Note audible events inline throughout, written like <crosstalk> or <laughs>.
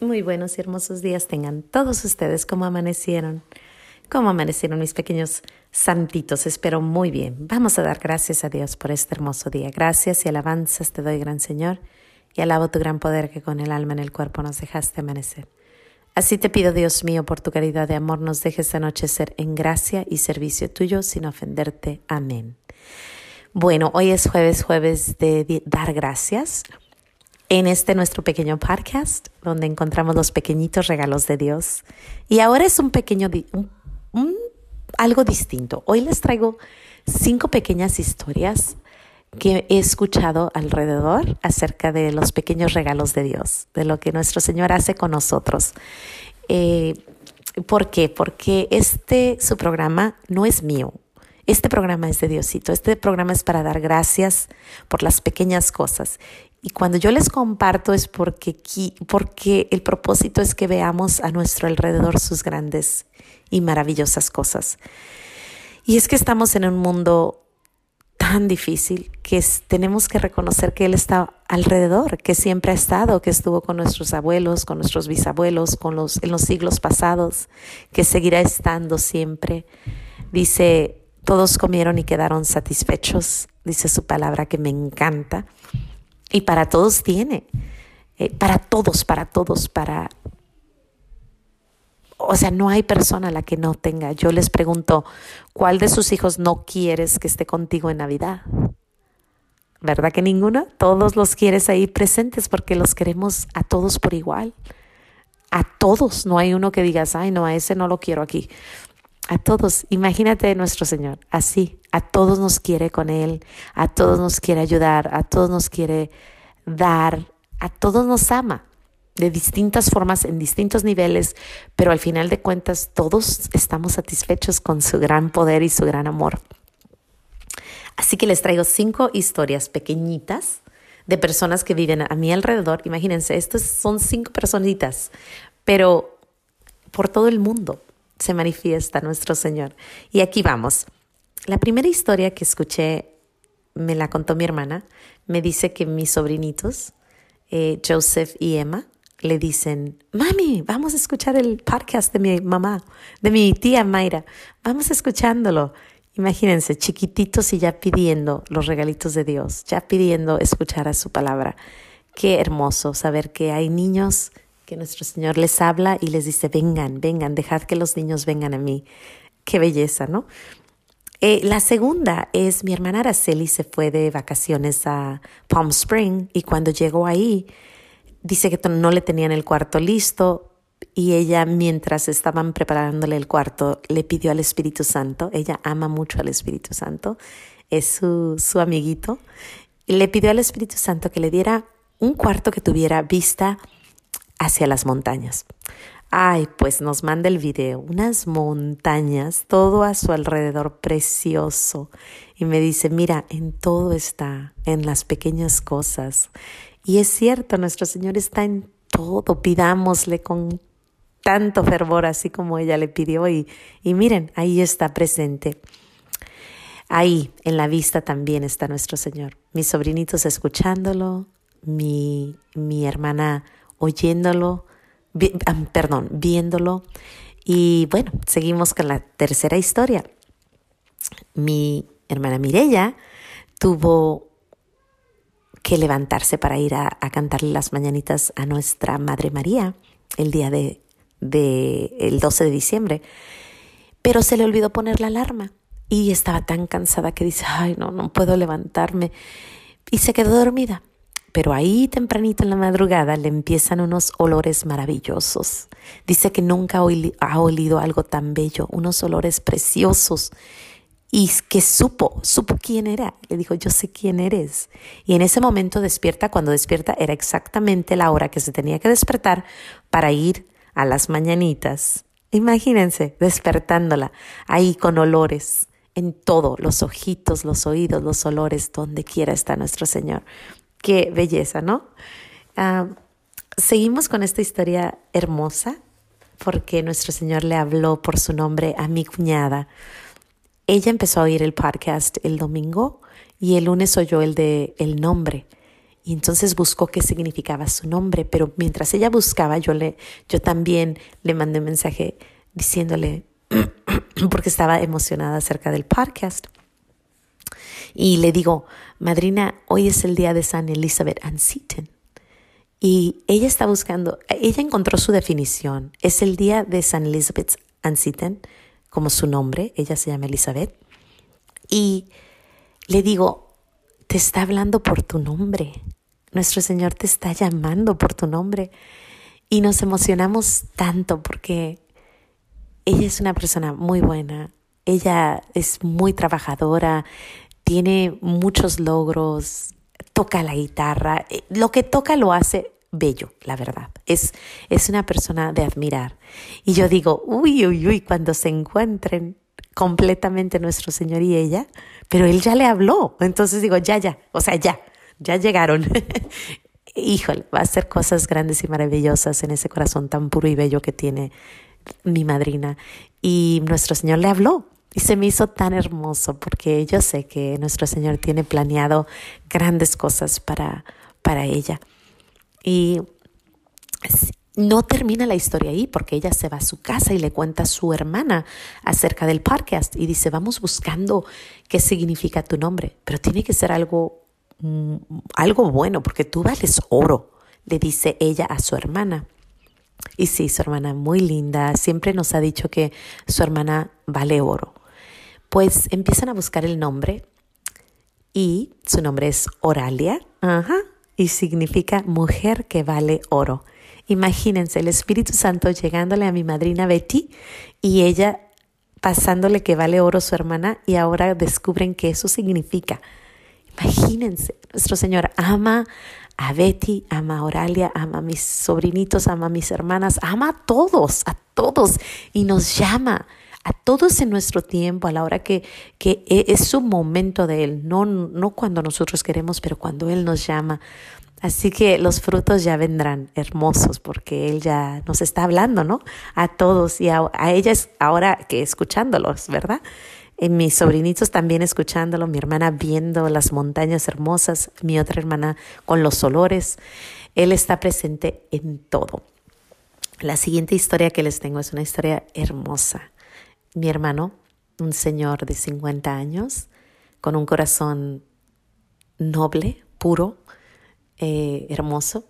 Muy buenos y hermosos días tengan todos ustedes como amanecieron. ¿Cómo amanecieron mis pequeños santitos? Espero muy bien. Vamos a dar gracias a Dios por este hermoso día. Gracias y alabanzas te doy, gran Señor, y alabo tu gran poder que con el alma en el cuerpo nos dejaste amanecer. Así te pido, Dios mío, por tu caridad de amor, nos dejes anochecer en gracia y servicio tuyo sin ofenderte. Amén. Bueno, hoy es jueves, jueves de dar gracias en este nuestro pequeño podcast donde encontramos los pequeñitos regalos de Dios. Y ahora es un pequeño, algo distinto. Hoy les traigo cinco pequeñas historias que he escuchado alrededor acerca de los pequeños regalos de Dios, de lo que nuestro Señor hace con nosotros. Eh, ¿Por qué? Porque este, su programa, no es mío. Este programa es de Diosito. Este programa es para dar gracias por las pequeñas cosas. Y cuando yo les comparto es porque, porque el propósito es que veamos a nuestro alrededor sus grandes y maravillosas cosas. Y es que estamos en un mundo tan difícil que tenemos que reconocer que Él está alrededor, que siempre ha estado, que estuvo con nuestros abuelos, con nuestros bisabuelos, con los, en los siglos pasados, que seguirá estando siempre. Dice, todos comieron y quedaron satisfechos, dice su palabra que me encanta. Y para todos tiene. Eh, para todos, para todos, para... O sea, no hay persona a la que no tenga. Yo les pregunto, ¿cuál de sus hijos no quieres que esté contigo en Navidad? ¿Verdad que ninguno? Todos los quieres ahí presentes porque los queremos a todos por igual. A todos. No hay uno que digas, ay, no, a ese no lo quiero aquí. A todos, imagínate nuestro Señor, así, a todos nos quiere con Él, a todos nos quiere ayudar, a todos nos quiere dar, a todos nos ama de distintas formas, en distintos niveles, pero al final de cuentas todos estamos satisfechos con su gran poder y su gran amor. Así que les traigo cinco historias pequeñitas de personas que viven a mi alrededor. Imagínense, estas son cinco personitas, pero por todo el mundo se manifiesta nuestro Señor. Y aquí vamos. La primera historia que escuché, me la contó mi hermana, me dice que mis sobrinitos, eh, Joseph y Emma, le dicen, mami, vamos a escuchar el podcast de mi mamá, de mi tía Mayra, vamos escuchándolo. Imagínense, chiquititos y ya pidiendo los regalitos de Dios, ya pidiendo escuchar a su palabra. Qué hermoso saber que hay niños que nuestro Señor les habla y les dice, vengan, vengan, dejad que los niños vengan a mí. Qué belleza, ¿no? Eh, la segunda es mi hermana Araceli se fue de vacaciones a Palm Spring y cuando llegó ahí dice que no le tenían el cuarto listo y ella mientras estaban preparándole el cuarto le pidió al Espíritu Santo, ella ama mucho al Espíritu Santo, es su, su amiguito, le pidió al Espíritu Santo que le diera un cuarto que tuviera vista hacia las montañas. Ay, pues nos manda el video, unas montañas, todo a su alrededor precioso. Y me dice, mira, en todo está, en las pequeñas cosas. Y es cierto, nuestro Señor está en todo, pidámosle con tanto fervor, así como ella le pidió. Y, y miren, ahí está presente. Ahí, en la vista también está nuestro Señor. Mis sobrinitos escuchándolo, mi, mi hermana oyéndolo, perdón, viéndolo. Y bueno, seguimos con la tercera historia. Mi hermana Mirella tuvo que levantarse para ir a, cantarle las mañanitas a nuestra Madre María el día de, de, el 12 de diciembre, pero se le olvidó poner la alarma y estaba tan cansada que dice, ay, no, no puedo levantarme y se quedó dormida. Pero ahí tempranito en la madrugada le empiezan unos olores maravillosos. Dice que nunca ha olido algo tan bello, unos olores preciosos. Y que supo, supo quién era. Le dijo, yo sé quién eres. Y en ese momento despierta, cuando despierta era exactamente la hora que se tenía que despertar para ir a las mañanitas. Imagínense, despertándola ahí con olores en todo, los ojitos, los oídos, los olores, donde quiera está nuestro Señor. Qué belleza, ¿no? Ah, seguimos con esta historia hermosa porque nuestro Señor le habló por su nombre a mi cuñada. Ella empezó a oír el podcast el domingo y el lunes oyó el de el nombre Y entonces buscó qué significaba su nombre, pero mientras ella buscaba, yo, le, yo también le mandé un mensaje diciéndole, <clears throat> porque estaba emocionada acerca del podcast. Y le digo, madrina, hoy es el día de San Elizabeth Ann Seton. Y ella está buscando, ella encontró su definición. Es el día de San Elizabeth Ann Seton, como su nombre, ella se llama Elizabeth. Y le digo, te está hablando por tu nombre. Nuestro Señor te está llamando por tu nombre. Y nos emocionamos tanto porque ella es una persona muy buena. Ella es muy trabajadora, tiene muchos logros, toca la guitarra. Eh, lo que toca lo hace bello, la verdad. Es, es una persona de admirar. Y yo digo, uy, uy, uy, cuando se encuentren completamente nuestro Señor y ella, pero Él ya le habló. Entonces digo, ya, ya, o sea, ya, ya llegaron. <laughs> Híjole, va a ser cosas grandes y maravillosas en ese corazón tan puro y bello que tiene mi madrina. Y nuestro Señor le habló. Y se me hizo tan hermoso porque yo sé que nuestro Señor tiene planeado grandes cosas para, para ella. Y no termina la historia ahí porque ella se va a su casa y le cuenta a su hermana acerca del podcast y dice, vamos buscando qué significa tu nombre, pero tiene que ser algo, mm, algo bueno porque tú vales oro, le dice ella a su hermana. Y sí, su hermana muy linda, siempre nos ha dicho que su hermana vale oro. Pues empiezan a buscar el nombre y su nombre es Oralia, ajá, y significa mujer que vale oro. Imagínense el Espíritu Santo llegándole a mi madrina Betty y ella pasándole que vale oro su hermana y ahora descubren que eso significa. Imagínense, nuestro Señor ama a Betty, ama a Oralia, ama a mis sobrinitos, ama a mis hermanas, ama a todos, a todos y nos llama a todos en nuestro tiempo, a la hora que, que e, es su momento de Él, no, no cuando nosotros queremos, pero cuando Él nos llama. Así que los frutos ya vendrán hermosos porque Él ya nos está hablando, ¿no? A todos y a, a ellas ahora que escuchándolos, ¿verdad? Y mis sobrinitos también escuchándolo, mi hermana viendo las montañas hermosas, mi otra hermana con los olores. Él está presente en todo. La siguiente historia que les tengo es una historia hermosa mi hermano, un señor de 50 años, con un corazón noble, puro, eh, hermoso,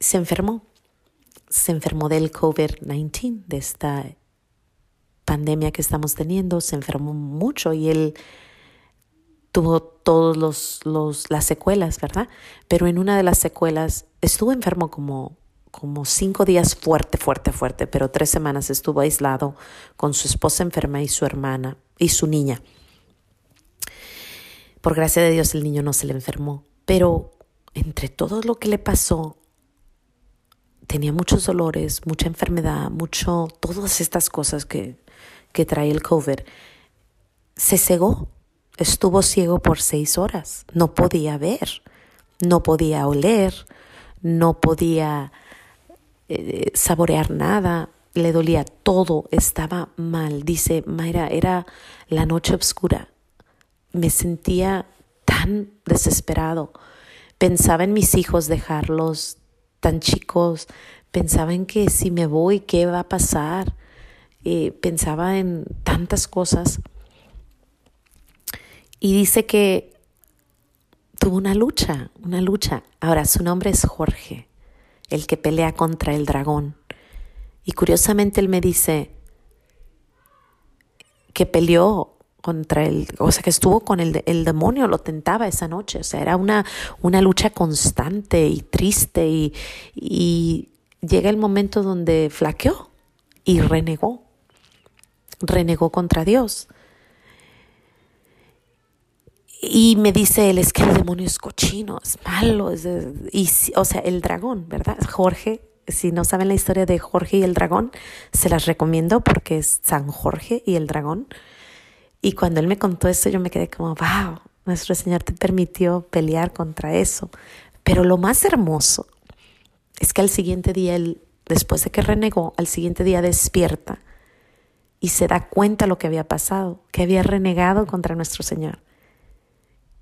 se enfermó. Se enfermó del COVID-19, de esta pandemia que estamos teniendo, se enfermó mucho y él tuvo todas los, los, las secuelas, ¿verdad? Pero en una de las secuelas estuvo enfermo como como cinco días fuerte, fuerte, fuerte, pero tres semanas estuvo aislado con su esposa enferma y su hermana y su niña. Por gracia de Dios el niño no se le enfermó, pero entre todo lo que le pasó, tenía muchos dolores, mucha enfermedad, mucho, todas estas cosas que, que trae el COVID. Se cegó, estuvo ciego por seis horas, no podía ver, no podía oler, no podía eh, saborear nada, le dolía todo, estaba mal. Dice, Mayra, era la noche oscura. Me sentía tan desesperado. Pensaba en mis hijos, dejarlos tan chicos. Pensaba en que si me voy, ¿qué va a pasar? Eh, pensaba en tantas cosas. Y dice que tuvo una lucha, una lucha. Ahora, su nombre es Jorge el que pelea contra el dragón. Y curiosamente él me dice que peleó contra el, o sea, que estuvo con el, el demonio, lo tentaba esa noche, o sea, era una, una lucha constante y triste y, y llega el momento donde flaqueó y renegó, renegó contra Dios. Y me dice él, es que el demonio es cochino, es malo, es, y, o sea, el dragón, ¿verdad? Jorge, si no saben la historia de Jorge y el dragón, se las recomiendo porque es San Jorge y el dragón. Y cuando él me contó eso, yo me quedé como, wow, nuestro Señor te permitió pelear contra eso. Pero lo más hermoso es que al siguiente día, él, después de que renegó, al siguiente día despierta y se da cuenta lo que había pasado, que había renegado contra nuestro Señor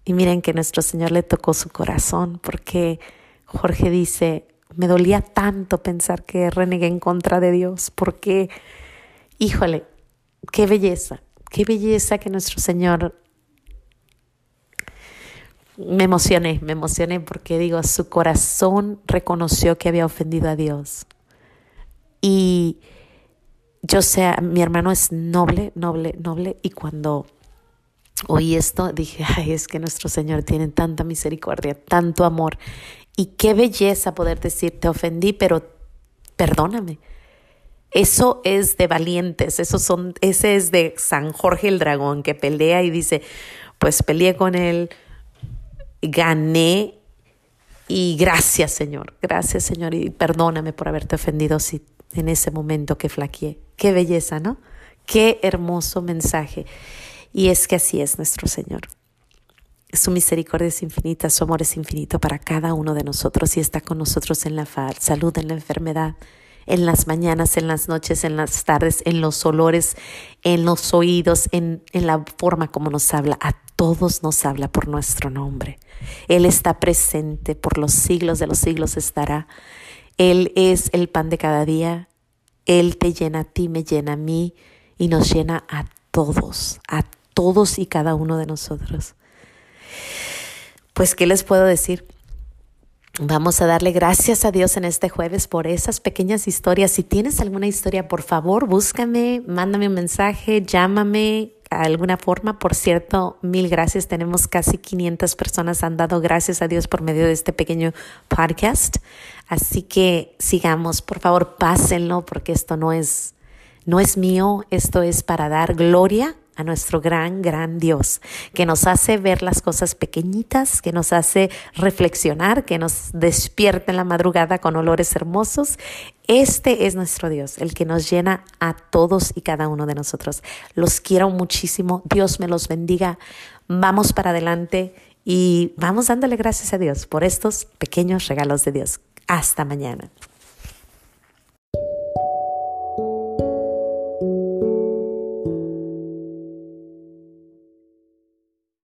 Y miren que nuestro Señor le tocó su corazón porque Jorge dice, me dolía tanto pensar que renegué en contra de Dios, porque, híjole, qué belleza, qué belleza que nuestro Señor... Me emocioné, me emocioné porque digo, su corazón reconoció que había ofendido a Dios. Y yo sé, mi hermano es noble, noble, noble, y cuando oí esto dije, ay, es que nuestro Señor tiene tanta misericordia, tanto amor, y qué belleza poder decir, te ofendí, pero perdóname. Eso es de valientes, eso son, ese es de San Jorge el Dragón que pelea y dice, pues peleé con él, gané y gracias Señor, gracias Señor y perdóname por haberte ofendido si en ese momento que flaqueé. Qué belleza, ¿no? Qué hermoso mensaje. Y es que así es nuestro Señor. Su misericordia es infinita, su amor es infinito para cada uno de nosotros y está con nosotros en la salud, en la enfermedad, en las mañanas, en las noches, en las tardes, en los olores, en los oídos, en, en la forma como nos habla. A todos nos habla por nuestro nombre. Él está presente, por los siglos de los siglos estará. Él es el pan de cada día. Él te llena a ti, me llena a mí y nos llena a todos, a todos y cada uno de nosotros. Pues, ¿qué les puedo decir? Vamos a darle gracias a Dios en este jueves por esas pequeñas historias. Si tienes alguna historia, por favor, búscame, mándame un mensaje, llámame alguna forma. Por cierto, mil gracias. Tenemos casi 500 personas han dado gracias a Dios por medio de este pequeño podcast. Así que sigamos, por favor, pásenlo porque esto no es no es mío, esto es para dar gloria a nuestro gran, gran Dios, que nos hace ver las cosas pequeñitas, que nos hace reflexionar, que nos despierta en la madrugada con olores hermosos. Este es nuestro Dios, el que nos llena a todos y cada uno de nosotros. Los quiero muchísimo, Dios me los bendiga. Vamos para adelante y vamos dándole gracias a Dios por estos pequeños regalos de Dios. Hasta mañana.